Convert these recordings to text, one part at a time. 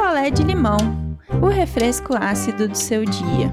picolé de limão, o refresco ácido do seu dia.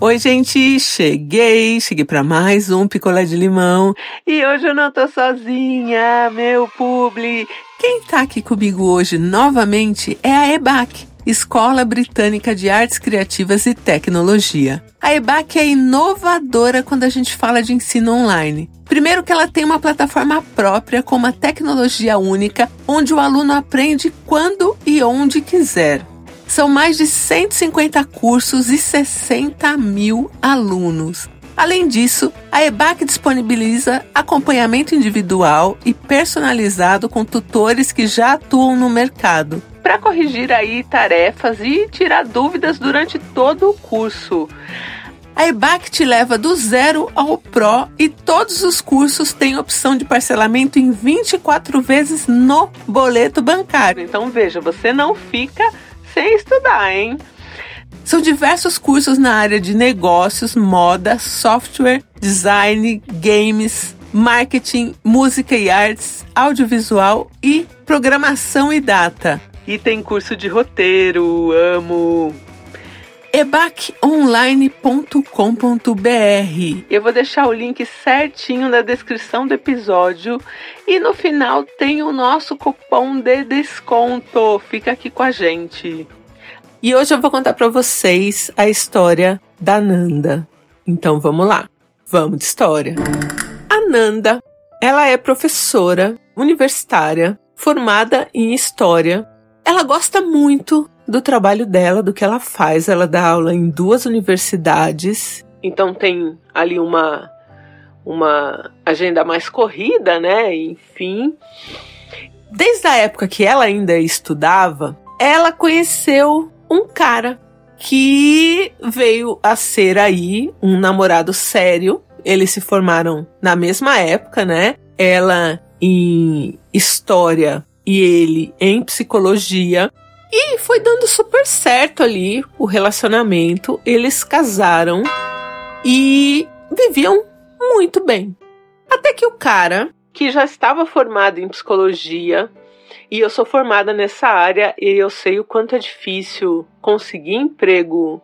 Oi, gente, cheguei, cheguei para mais um picolé de limão e hoje eu não tô sozinha, meu publi. Quem tá aqui comigo hoje novamente é a EBAC, Escola Britânica de Artes Criativas e Tecnologia. A EBAC é inovadora quando a gente fala de ensino online. Primeiro que ela tem uma plataforma própria com uma tecnologia única, onde o aluno aprende quando e onde quiser. São mais de 150 cursos e 60 mil alunos. Além disso, a EBAC disponibiliza acompanhamento individual e personalizado com tutores que já atuam no mercado para corrigir aí tarefas e tirar dúvidas durante todo o curso. A EBAC te leva do zero ao Pro e todos os cursos têm opção de parcelamento em 24 vezes no boleto bancário. Então veja, você não fica sem estudar, hein? São diversos cursos na área de negócios, moda, software, design, games, marketing, música e artes, audiovisual e programação e data. E tem curso de roteiro, amo. ebaconline.com.br. Eu vou deixar o link certinho na descrição do episódio e no final tem o nosso cupom de desconto. Fica aqui com a gente. E hoje eu vou contar para vocês a história da Nanda. Então vamos lá. Vamos de história. A Nanda, ela é professora universitária formada em história ela gosta muito do trabalho dela, do que ela faz. Ela dá aula em duas universidades, então tem ali uma uma agenda mais corrida, né? Enfim, desde a época que ela ainda estudava, ela conheceu um cara que veio a ser aí um namorado sério. Eles se formaram na mesma época, né? Ela em história e ele em psicologia. E foi dando super certo ali o relacionamento. Eles casaram e viviam muito bem. Até que o cara, que já estava formado em psicologia, e eu sou formada nessa área e eu sei o quanto é difícil conseguir emprego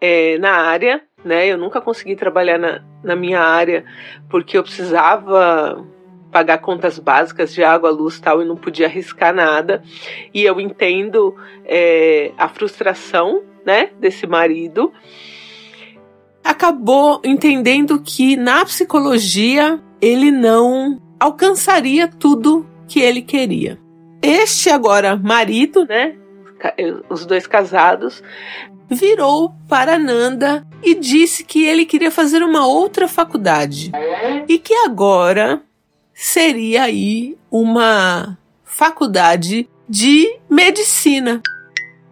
é, na área, né? Eu nunca consegui trabalhar na, na minha área porque eu precisava pagar contas básicas de água, luz tal, e não podia arriscar nada. E eu entendo é, a frustração, né, desse marido. Acabou entendendo que na psicologia ele não alcançaria tudo que ele queria. Este agora marido, né, os dois casados, virou para Nanda e disse que ele queria fazer uma outra faculdade. E que agora seria aí uma faculdade de medicina,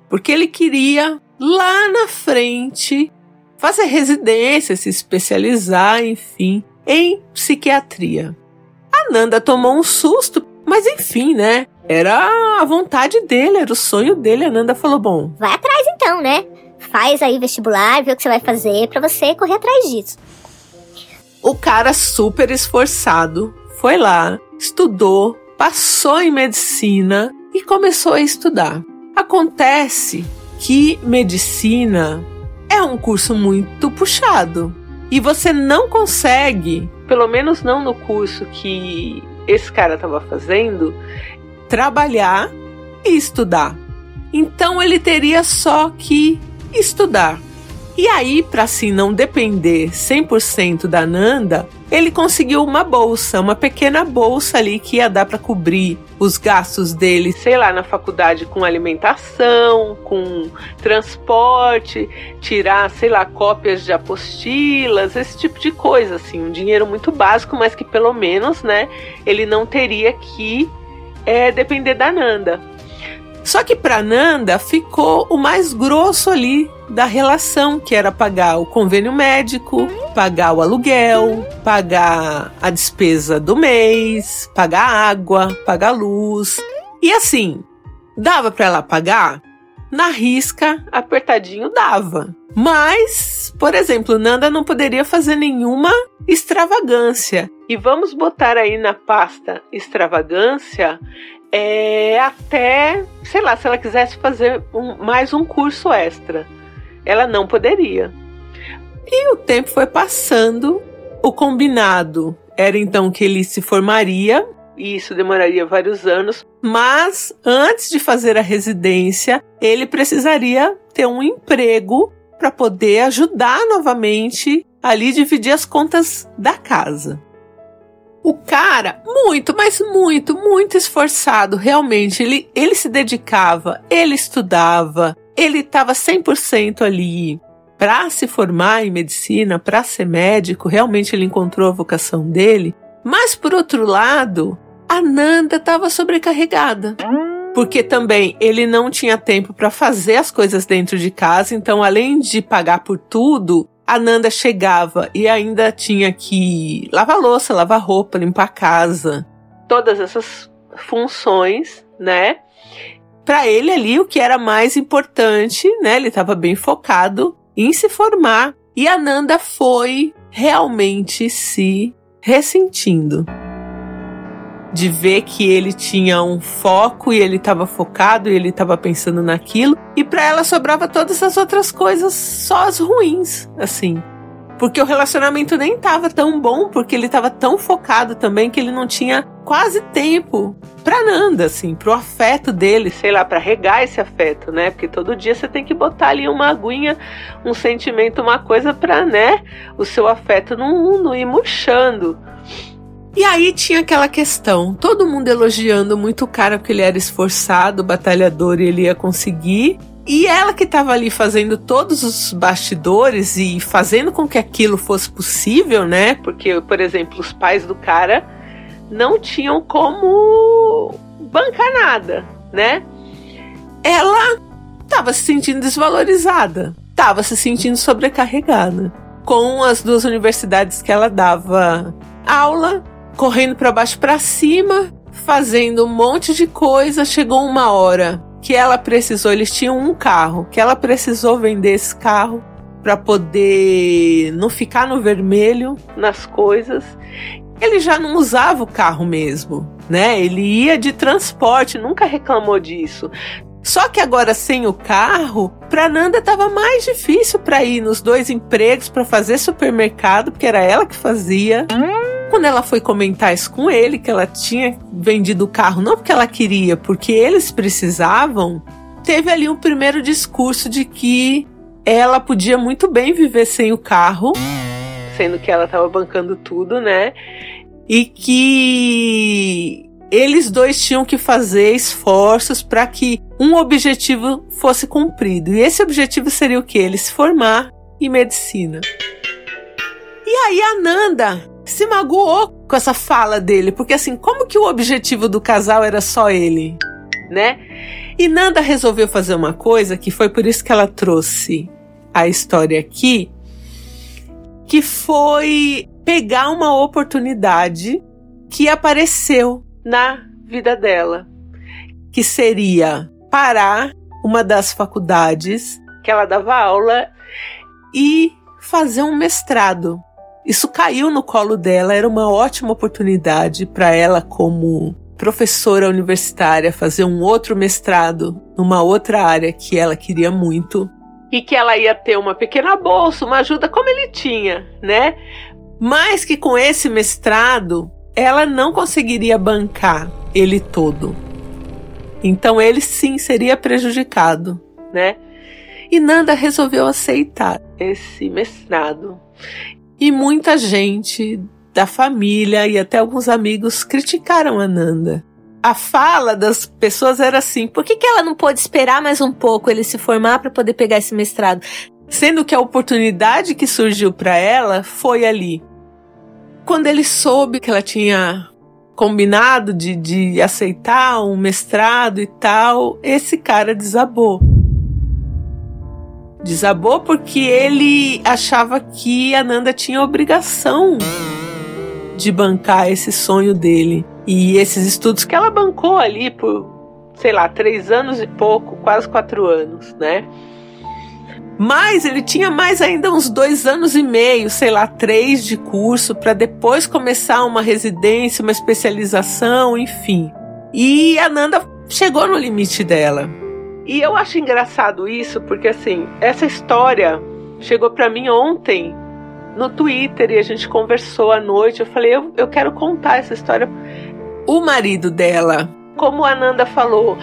porque ele queria lá na frente fazer residência, se especializar, enfim, em psiquiatria. A Nanda tomou um susto, mas enfim, né? Era a vontade dele, era o sonho dele. A Nanda falou: bom, vai atrás então, né? Faz aí vestibular, vê o que você vai fazer para você correr atrás disso. O cara super esforçado foi lá, estudou, passou em medicina e começou a estudar. Acontece que medicina é um curso muito puxado e você não consegue, pelo menos não no curso que esse cara estava fazendo, trabalhar e estudar. Então ele teria só que estudar. E aí, para assim não depender 100% da Nanda, ele conseguiu uma bolsa, uma pequena bolsa ali que ia dar para cobrir os gastos dele, sei lá, na faculdade com alimentação, com transporte, tirar, sei lá, cópias de apostilas, esse tipo de coisa, assim, um dinheiro muito básico, mas que pelo menos, né, ele não teria que é, depender da Nanda. Só que para Nanda ficou o mais grosso ali da relação, que era pagar o convênio médico, pagar o aluguel, pagar a despesa do mês, pagar água, pagar luz. E assim, dava para ela pagar? Na risca, apertadinho dava. Mas, por exemplo, Nanda não poderia fazer nenhuma extravagância. E vamos botar aí na pasta extravagância é, até, sei lá, se ela quisesse fazer um, mais um curso extra. Ela não poderia. E o tempo foi passando, o combinado era então que ele se formaria, e isso demoraria vários anos, mas antes de fazer a residência, ele precisaria ter um emprego para poder ajudar novamente ali dividir as contas da casa. O cara, muito, mas muito, muito esforçado, realmente. Ele, ele se dedicava, ele estudava, ele estava 100% ali para se formar em medicina, para ser médico. Realmente ele encontrou a vocação dele. Mas, por outro lado, a Nanda estava sobrecarregada. Porque também ele não tinha tempo para fazer as coisas dentro de casa, então além de pagar por tudo, a Nanda chegava e ainda tinha que lavar louça, lavar roupa, limpar a casa, todas essas funções, né? Para ele ali o que era mais importante, né? Ele estava bem focado em se formar e a Nanda foi realmente se ressentindo de ver que ele tinha um foco e ele estava focado e ele estava pensando naquilo, e para ela sobrava todas as outras coisas, só as ruins, assim. Porque o relacionamento nem estava tão bom, porque ele estava tão focado também que ele não tinha quase tempo pra Nanda, assim, pro afeto dele, sei lá, para regar esse afeto, né? Porque todo dia você tem que botar ali uma aguinha, um sentimento, uma coisa pra, né, o seu afeto não, não ir murchando. E aí tinha aquela questão, todo mundo elogiando muito o cara porque ele era esforçado, batalhador e ele ia conseguir. E ela que estava ali fazendo todos os bastidores e fazendo com que aquilo fosse possível, né? Porque, por exemplo, os pais do cara não tinham como bancar nada, né? Ela estava se sentindo desvalorizada, estava se sentindo sobrecarregada com as duas universidades que ela dava aula correndo para baixo para cima, fazendo um monte de coisa. Chegou uma hora que ela precisou, eles tinham um carro, que ela precisou vender esse carro para poder não ficar no vermelho nas coisas. Ele já não usava o carro mesmo, né? Ele ia de transporte, nunca reclamou disso. Só que agora sem o carro, para Nanda estava mais difícil para ir nos dois empregos para fazer supermercado, porque era ela que fazia. Quando ela foi comentar isso com ele, que ela tinha vendido o carro não porque ela queria, porque eles precisavam, teve ali um primeiro discurso de que ela podia muito bem viver sem o carro, sendo que ela estava bancando tudo, né? E que eles dois tinham que fazer esforços para que um objetivo fosse cumprido. E esse objetivo seria o que? Ele se formar em medicina. E aí a Nanda se magoou com essa fala dele, porque assim, como que o objetivo do casal era só ele, né? E Nanda resolveu fazer uma coisa que foi por isso que ela trouxe a história aqui, que foi pegar uma oportunidade que apareceu na vida dela, que seria parar uma das faculdades que ela dava aula e fazer um mestrado. Isso caiu no colo dela, era uma ótima oportunidade para ela como professora universitária fazer um outro mestrado numa outra área que ela queria muito e que ela ia ter uma pequena bolsa, uma ajuda como ele tinha, né? Mas que com esse mestrado ela não conseguiria bancar ele todo. Então ele sim seria prejudicado, né? E Nanda resolveu aceitar esse mestrado. E muita gente da família e até alguns amigos criticaram a Nanda. A fala das pessoas era assim: por que, que ela não pôde esperar mais um pouco ele se formar para poder pegar esse mestrado? Sendo que a oportunidade que surgiu para ela foi ali, quando ele soube que ela tinha combinado de, de aceitar um mestrado e tal, esse cara desabou. Desabou porque ele achava que a Nanda tinha obrigação de bancar esse sonho dele. E esses estudos que ela bancou ali por, sei lá, três anos e pouco, quase quatro anos, né? Mas ele tinha mais ainda uns dois anos e meio, sei lá, três de curso, para depois começar uma residência, uma especialização, enfim. E a Nanda chegou no limite dela. E eu acho engraçado isso, porque assim, essa história chegou para mim ontem no Twitter e a gente conversou à noite. Eu falei, eu, eu quero contar essa história. O marido dela, como a Nanda falou,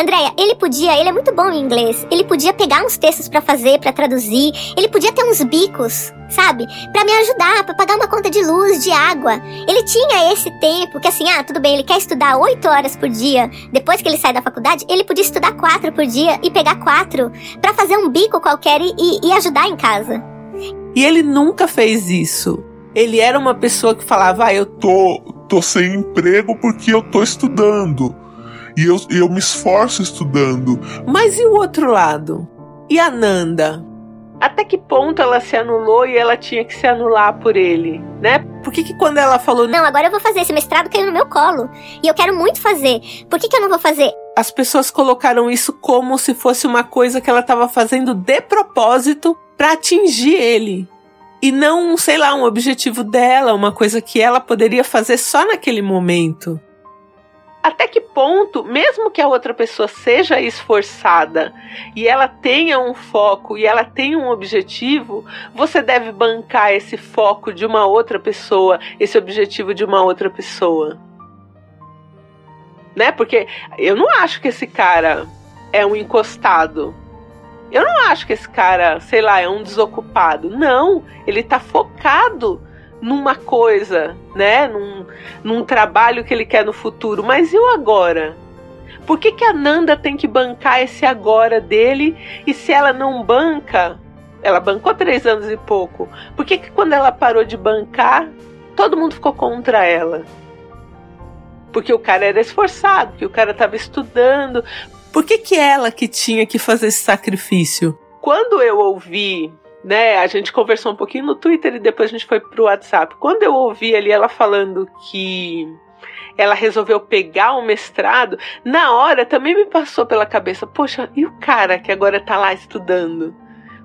Andréia, ele podia, ele é muito bom em inglês. Ele podia pegar uns textos para fazer, para traduzir. Ele podia ter uns bicos, sabe? Para me ajudar, para pagar uma conta de luz, de água. Ele tinha esse tempo que assim, ah, tudo bem, ele quer estudar oito horas por dia. Depois que ele sai da faculdade, ele podia estudar quatro por dia e pegar quatro para fazer um bico qualquer e, e ajudar em casa. E ele nunca fez isso. Ele era uma pessoa que falava, ah, eu tô, tô sem emprego porque eu tô estudando. E eu, eu me esforço estudando. Mas e o outro lado? E a Nanda? Até que ponto ela se anulou e ela tinha que se anular por ele, né? Por que, que quando ela falou. Não, agora eu vou fazer, esse mestrado caiu no meu colo. E eu quero muito fazer. Por que, que eu não vou fazer? As pessoas colocaram isso como se fosse uma coisa que ela estava fazendo de propósito para atingir ele. E não, sei lá, um objetivo dela, uma coisa que ela poderia fazer só naquele momento até que ponto, mesmo que a outra pessoa seja esforçada e ela tenha um foco e ela tenha um objetivo, você deve bancar esse foco de uma outra pessoa, esse objetivo de uma outra pessoa. Né? Porque eu não acho que esse cara é um encostado. Eu não acho que esse cara, sei lá, é um desocupado. Não, ele tá focado numa coisa, né? Num, num trabalho que ele quer no futuro. Mas e o agora? Por que, que a Nanda tem que bancar esse agora dele? E se ela não banca, ela bancou três anos e pouco. Por que, que quando ela parou de bancar, todo mundo ficou contra ela? Porque o cara era esforçado, porque o cara estava estudando. Por que, que ela que tinha que fazer esse sacrifício? Quando eu ouvi né? A gente conversou um pouquinho no Twitter e depois a gente foi pro WhatsApp. Quando eu ouvi ali ela falando que ela resolveu pegar o mestrado, na hora também me passou pela cabeça, poxa, e o cara que agora tá lá estudando?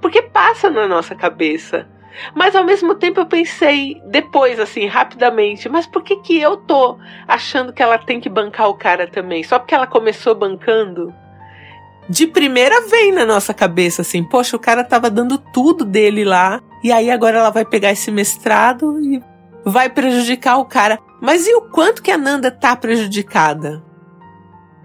Porque passa na nossa cabeça. Mas ao mesmo tempo eu pensei depois, assim, rapidamente, mas por que que eu tô achando que ela tem que bancar o cara também? Só porque ela começou bancando? De primeira vem na nossa cabeça assim, poxa, o cara tava dando tudo dele lá, e aí agora ela vai pegar esse mestrado e vai prejudicar o cara. Mas e o quanto que a Nanda tá prejudicada?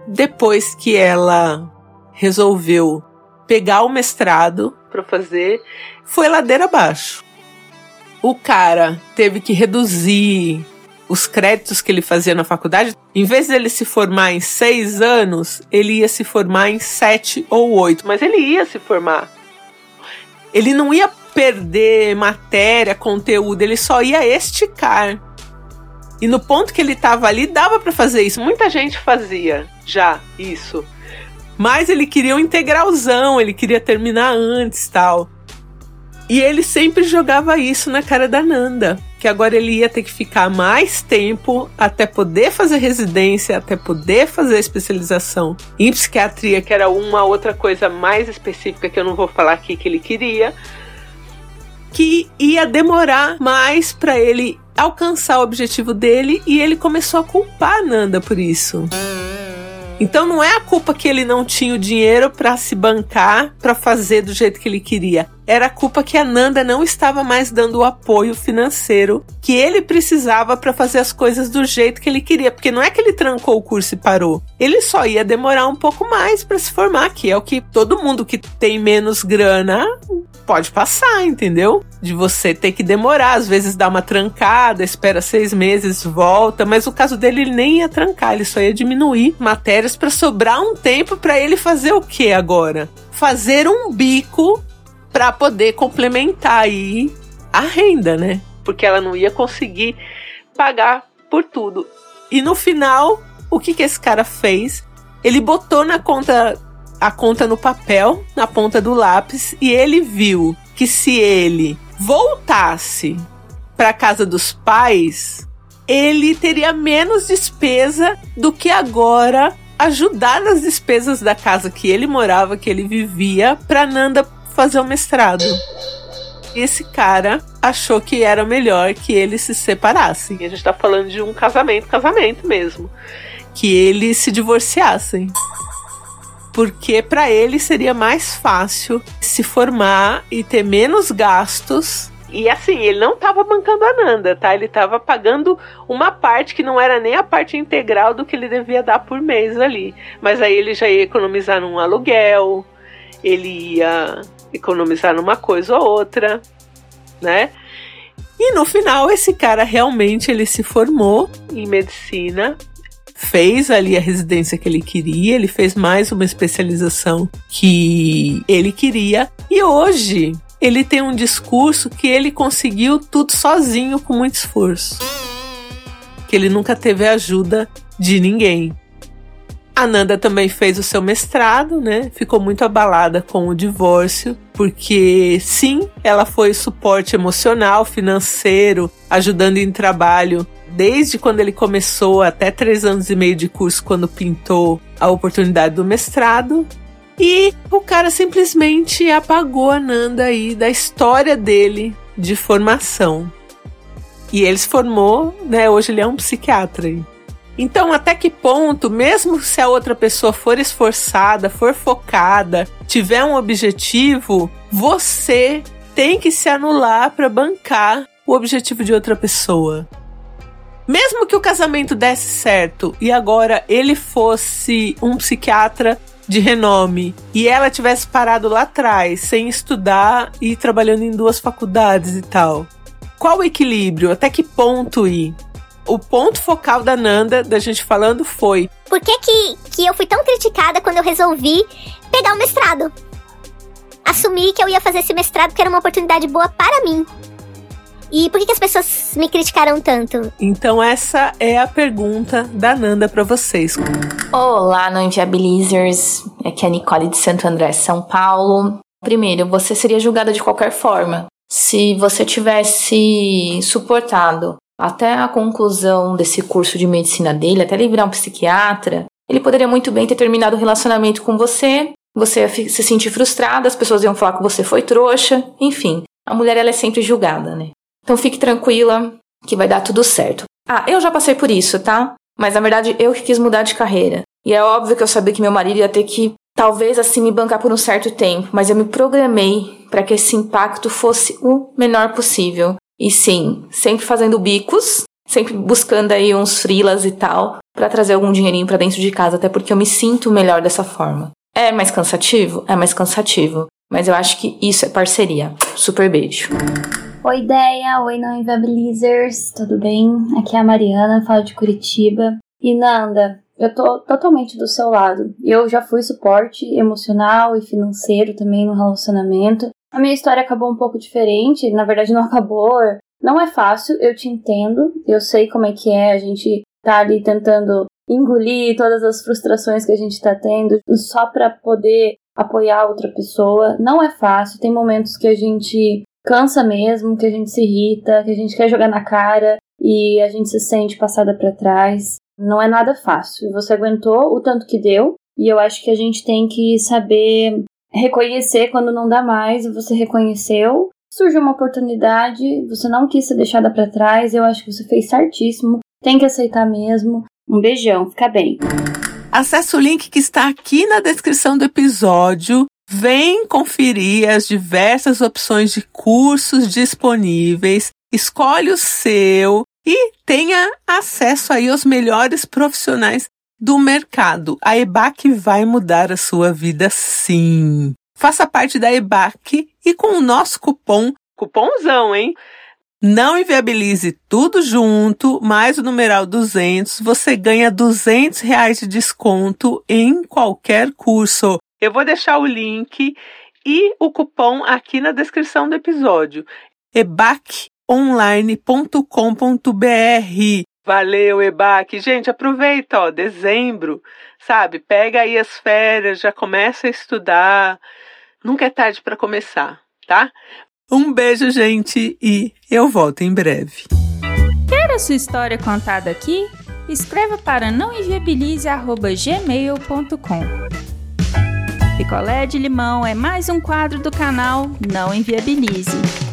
Depois que ela resolveu pegar o mestrado para fazer, foi ladeira abaixo. O cara teve que reduzir os créditos que ele fazia na faculdade, em vez de ele se formar em seis anos, ele ia se formar em sete ou oito. Mas ele ia se formar. Ele não ia perder matéria, conteúdo, ele só ia esticar. E no ponto que ele estava ali, dava para fazer isso. Muita gente fazia já isso. Mas ele queria um integralzão, ele queria terminar antes tal. E ele sempre jogava isso na cara da Nanda que agora ele ia ter que ficar mais tempo até poder fazer residência, até poder fazer especialização em psiquiatria, que era uma outra coisa mais específica que eu não vou falar aqui que ele queria, que ia demorar mais para ele alcançar o objetivo dele e ele começou a culpar a Nanda por isso. Então não é a culpa que ele não tinha o dinheiro para se bancar, para fazer do jeito que ele queria. Era a culpa que a Nanda não estava mais dando o apoio financeiro que ele precisava para fazer as coisas do jeito que ele queria, porque não é que ele trancou o curso e parou. Ele só ia demorar um pouco mais para se formar, que é o que todo mundo que tem menos grana pode passar, entendeu? De você ter que demorar, às vezes dá uma trancada, espera seis meses, volta, mas o caso dele ele nem ia trancar, ele só ia diminuir matérias para sobrar um tempo para ele fazer o que agora? Fazer um bico para poder complementar aí a renda, né? Porque ela não ia conseguir pagar por tudo. E no final, o que que esse cara fez? Ele botou na conta a conta no papel, na ponta do lápis, e ele viu que se ele voltasse para casa dos pais, ele teria menos despesa do que agora ajudar nas despesas da casa que ele morava, que ele vivia, para Nanda fazer o mestrado. Esse cara achou que era melhor que eles se separassem. A gente tá falando de um casamento, casamento mesmo. Que eles se divorciassem porque para ele seria mais fácil se formar e ter menos gastos. E assim, ele não estava bancando a Nanda, tá? Ele estava pagando uma parte que não era nem a parte integral do que ele devia dar por mês ali. Mas aí ele já ia economizar num aluguel, ele ia economizar numa coisa ou outra, né? E no final esse cara realmente ele se formou em medicina fez ali a residência que ele queria, ele fez mais uma especialização que ele queria e hoje ele tem um discurso que ele conseguiu tudo sozinho com muito esforço. Que ele nunca teve ajuda de ninguém. A Nanda também fez o seu mestrado, né? Ficou muito abalada com o divórcio, porque sim, ela foi suporte emocional, financeiro, ajudando em trabalho desde quando ele começou até três anos e meio de curso, quando pintou a oportunidade do mestrado. E o cara simplesmente apagou a Nanda aí da história dele de formação. E ele se formou, né? Hoje ele é um psiquiatra. Aí. Então, até que ponto, mesmo se a outra pessoa for esforçada, for focada, tiver um objetivo, você tem que se anular para bancar o objetivo de outra pessoa. Mesmo que o casamento desse certo e agora ele fosse um psiquiatra de renome e ela tivesse parado lá atrás, sem estudar e trabalhando em duas faculdades e tal. Qual o equilíbrio? Até que ponto ir? O ponto focal da Nanda, da gente falando, foi: Por que, que, que eu fui tão criticada quando eu resolvi pegar o mestrado? Assumi que eu ia fazer esse mestrado porque era uma oportunidade boa para mim. E por que, que as pessoas me criticaram tanto? Então essa é a pergunta da Nanda para vocês. Olá, não inviabilizers. Aqui é a Nicole de Santo André, São Paulo. Primeiro, você seria julgada de qualquer forma. Se você tivesse suportado até a conclusão desse curso de medicina dele, até ele virar um psiquiatra, ele poderia muito bem ter terminado o relacionamento com você, você ia se sentir frustrada, as pessoas iam falar que você foi trouxa, enfim. A mulher ela é sempre julgada, né? Então fique tranquila que vai dar tudo certo. Ah, eu já passei por isso, tá? Mas na verdade eu que quis mudar de carreira. E é óbvio que eu sabia que meu marido ia ter que talvez assim me bancar por um certo tempo, mas eu me programei para que esse impacto fosse o menor possível. E sim, sempre fazendo bicos, sempre buscando aí uns frilas e tal, para trazer algum dinheirinho para dentro de casa, até porque eu me sinto melhor dessa forma. É mais cansativo? É mais cansativo. Mas eu acho que isso é parceria. Super beijo. Oi, ideia! Oi, não inviabilizers! Tudo bem? Aqui é a Mariana, falo de Curitiba. E Nanda, eu tô totalmente do seu lado. Eu já fui suporte emocional e financeiro também no relacionamento. A minha história acabou um pouco diferente, na verdade não acabou. Não é fácil, eu te entendo. Eu sei como é que é a gente tá ali tentando engolir todas as frustrações que a gente tá tendo só para poder apoiar outra pessoa. Não é fácil, tem momentos que a gente cansa mesmo, que a gente se irrita, que a gente quer jogar na cara e a gente se sente passada para trás. Não é nada fácil. Você aguentou o tanto que deu e eu acho que a gente tem que saber reconhecer quando não dá mais. Você reconheceu, surgiu uma oportunidade, você não quis ser deixada para trás. Eu acho que você fez certíssimo. Tem que aceitar mesmo. Um beijão, fica bem. Acesse o link que está aqui na descrição do episódio Vem conferir as diversas opções de cursos disponíveis, escolhe o seu e tenha acesso aí aos melhores profissionais do mercado. A EBAC vai mudar a sua vida sim. Faça parte da EBAC e com o nosso cupom, cupomzão, hein? Não inviabilize tudo junto, mais o numeral 200, você ganha 200 reais de desconto em qualquer curso. Eu vou deixar o link e o cupom aqui na descrição do episódio. ebaconline.com.br Valeu, EBAC. Gente, aproveita, ó, dezembro, sabe? Pega aí as férias, já começa a estudar. Nunca é tarde para começar, tá? Um beijo, gente, e eu volto em breve. Quer a sua história contada aqui? escreva para nãoenviabilize.gmail.com. Picolé de limão é mais um quadro do canal Não Enviabilize.